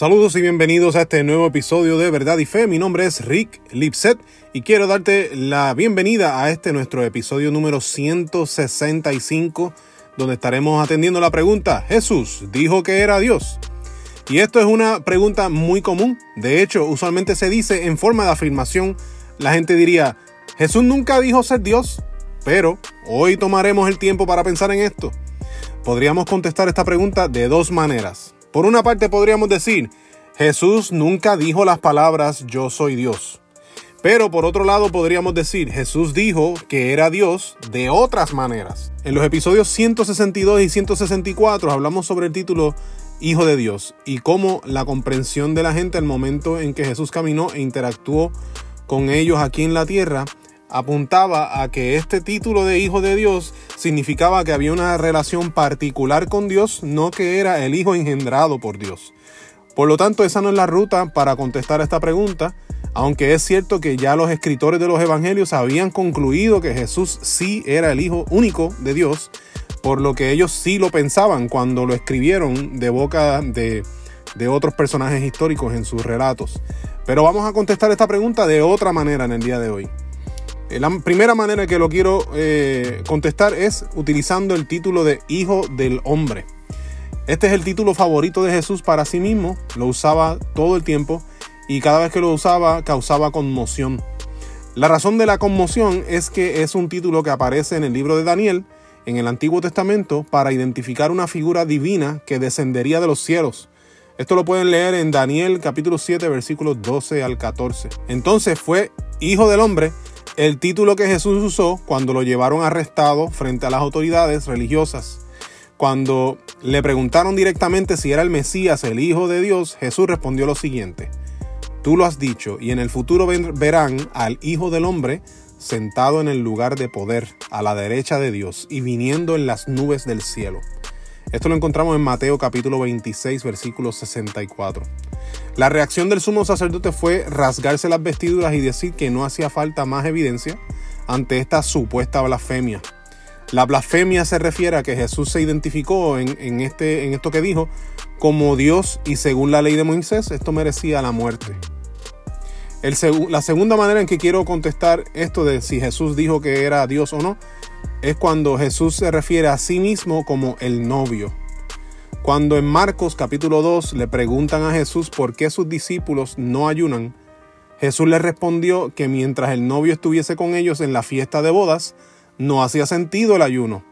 Saludos y bienvenidos a este nuevo episodio de Verdad y Fe. Mi nombre es Rick Lipset y quiero darte la bienvenida a este nuestro episodio número 165 donde estaremos atendiendo la pregunta, Jesús dijo que era Dios. Y esto es una pregunta muy común. De hecho, usualmente se dice en forma de afirmación, la gente diría, Jesús nunca dijo ser Dios, pero hoy tomaremos el tiempo para pensar en esto. Podríamos contestar esta pregunta de dos maneras. Por una parte podríamos decir, Jesús nunca dijo las palabras yo soy Dios. Pero por otro lado podríamos decir, Jesús dijo que era Dios de otras maneras. En los episodios 162 y 164 hablamos sobre el título Hijo de Dios y cómo la comprensión de la gente al momento en que Jesús caminó e interactuó con ellos aquí en la tierra apuntaba a que este título de Hijo de Dios significaba que había una relación particular con Dios, no que era el Hijo engendrado por Dios. Por lo tanto, esa no es la ruta para contestar esta pregunta, aunque es cierto que ya los escritores de los evangelios habían concluido que Jesús sí era el Hijo único de Dios, por lo que ellos sí lo pensaban cuando lo escribieron de boca de, otros personajes históricos en sus relatos. Pero vamos a contestar esta pregunta de otra manera en el día de hoy. La primera manera que lo quiero eh, contestar es utilizando el título de Hijo del Hombre. Este es el título favorito de Jesús para sí mismo, lo usaba todo el tiempo y cada vez que lo usaba causaba conmoción. La razón de la conmoción es que es un título que aparece en el libro de Daniel, en el Antiguo Testamento, para identificar una figura divina que descendería de los cielos. Esto lo pueden leer en Daniel capítulo 7 versículos 12 al 14. Entonces fue Hijo del Hombre el título que Jesús usó cuando lo llevaron arrestado frente a las autoridades religiosas. Cuando le preguntaron directamente si era el Mesías, el Hijo de Dios, Jesús respondió lo siguiente. Tú lo has dicho, y en el futuro verán al Hijo del Hombre sentado en el lugar de poder, a la derecha de Dios, y viniendo en las nubes del cielo. Esto lo encontramos en Mateo capítulo 26, versículo 64. La reacción del sumo sacerdote fue rasgarse las vestiduras y decir que no hacía falta más evidencia ante esta supuesta blasfemia. La blasfemia se refiere a que Jesús se identificó en, este, en esto que dijo como Dios y según la ley de Moisés esto merecía la muerte. la segunda manera en que quiero contestar esto de si Jesús dijo que era Dios o no es cuando Jesús se refiere a sí mismo como el novio. Cuando en Marcos capítulo 2 le preguntan a Jesús por qué sus discípulos no ayunan, Jesús les respondió que mientras el novio estuviese con ellos en la fiesta de bodas, no hacía sentido el ayuno.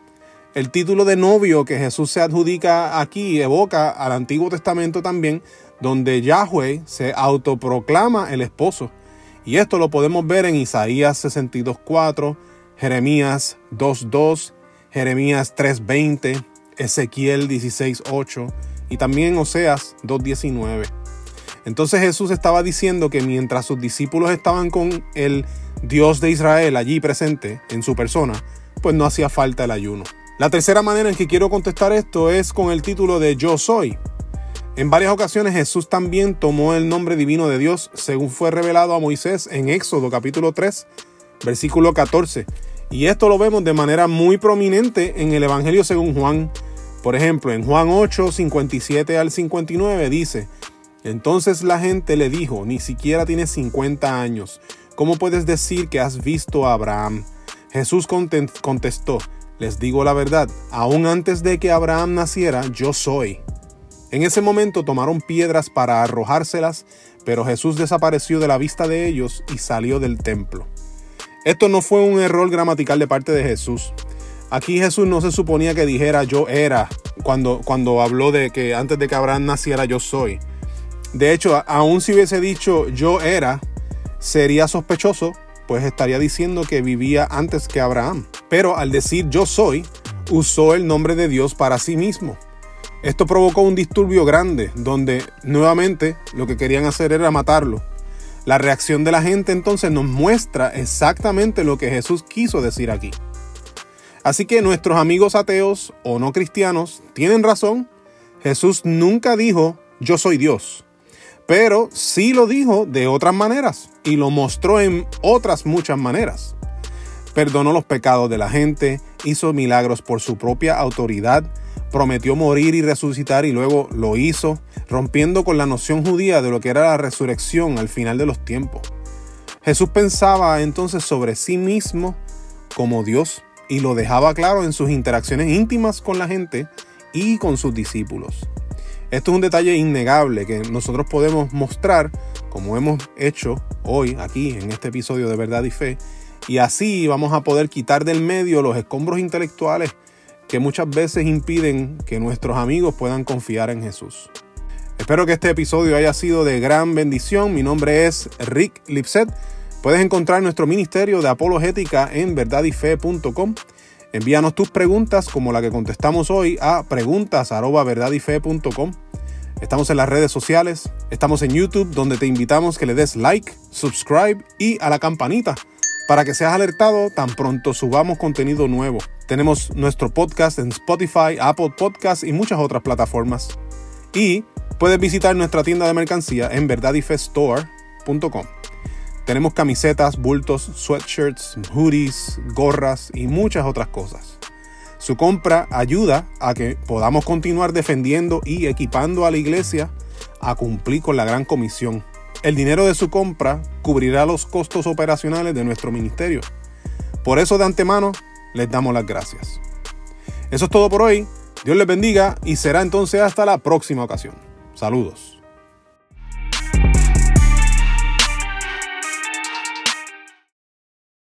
El título de novio que Jesús se adjudica aquí evoca al Antiguo Testamento también, donde Yahweh se autoproclama el esposo. Y esto lo podemos ver en Isaías 62.4, Jeremías 2.2, Jeremías 3.20, Ezequiel 16.8 y también Oseas 2.19. Entonces Jesús estaba diciendo que mientras sus discípulos estaban con el Dios de Israel allí presente en su persona, pues no hacía falta el ayuno. La tercera manera en que quiero contestar esto es con el título de Yo soy. En varias ocasiones Jesús también tomó el nombre divino de Dios según fue revelado a Moisés en Éxodo capítulo 3, versículo 14. Y esto lo vemos de manera muy prominente en el Evangelio según Juan por ejemplo, en Juan 8, 57 al 59 dice, entonces la gente le dijo, ni siquiera tienes 50 años, ¿cómo puedes decir que has visto a Abraham? Jesús contestó, les digo la verdad, aún antes de que Abraham naciera, yo soy. En ese momento tomaron piedras para arrojárselas, pero Jesús desapareció de la vista de ellos y salió del templo. Esto no fue un error gramatical de parte de Jesús. Aquí Jesús no se suponía que dijera yo era cuando, cuando habló de que antes de que Abraham naciera yo soy. De hecho, aun si hubiese dicho yo era, sería sospechoso, pues estaría diciendo que vivía antes que Abraham. Pero al decir yo soy, usó el nombre de Dios para sí mismo. Esto provocó un disturbio grande, donde nuevamente lo que querían hacer era matarlo. La reacción de la gente entonces nos muestra exactamente lo que Jesús quiso decir aquí. Así que nuestros amigos ateos o no cristianos tienen razón. Jesús nunca dijo yo soy Dios, pero sí lo dijo de otras maneras y lo mostró en otras muchas maneras. Perdonó los pecados de la gente, hizo milagros por su propia autoridad, prometió morir y resucitar y luego lo hizo, rompiendo con la noción judía de lo que era la resurrección al final de los tiempos. Jesús pensaba entonces sobre sí mismo como Dios y lo dejaba claro en sus interacciones íntimas con la gente y con sus discípulos. Esto es un detalle innegable que nosotros podemos mostrar, como hemos hecho hoy aquí en este episodio de Verdad y Fe, y así vamos a poder quitar del medio los escombros intelectuales que muchas veces impiden que nuestros amigos puedan confiar en Jesús. Espero que este episodio haya sido de gran bendición. Mi nombre es Rick Lipset. Puedes encontrar nuestro ministerio de apologética en verdadyfe.com. Envíanos tus preguntas como la que contestamos hoy a preguntas@verdadyfe.com. Estamos en las redes sociales, estamos en YouTube donde te invitamos que le des like, subscribe y a la campanita para que seas alertado tan pronto subamos contenido nuevo. Tenemos nuestro podcast en Spotify, Apple Podcasts y muchas otras plataformas. Y puedes visitar nuestra tienda de mercancía en verdadyfestore.com. Tenemos camisetas, bultos, sweatshirts, hoodies, gorras y muchas otras cosas. Su compra ayuda a que podamos continuar defendiendo y equipando a la iglesia a cumplir con la gran comisión. El dinero de su compra cubrirá los costos operacionales de nuestro ministerio. Por eso de antemano les damos las gracias. Eso es todo por hoy. Dios les bendiga y será entonces hasta la próxima ocasión. Saludos.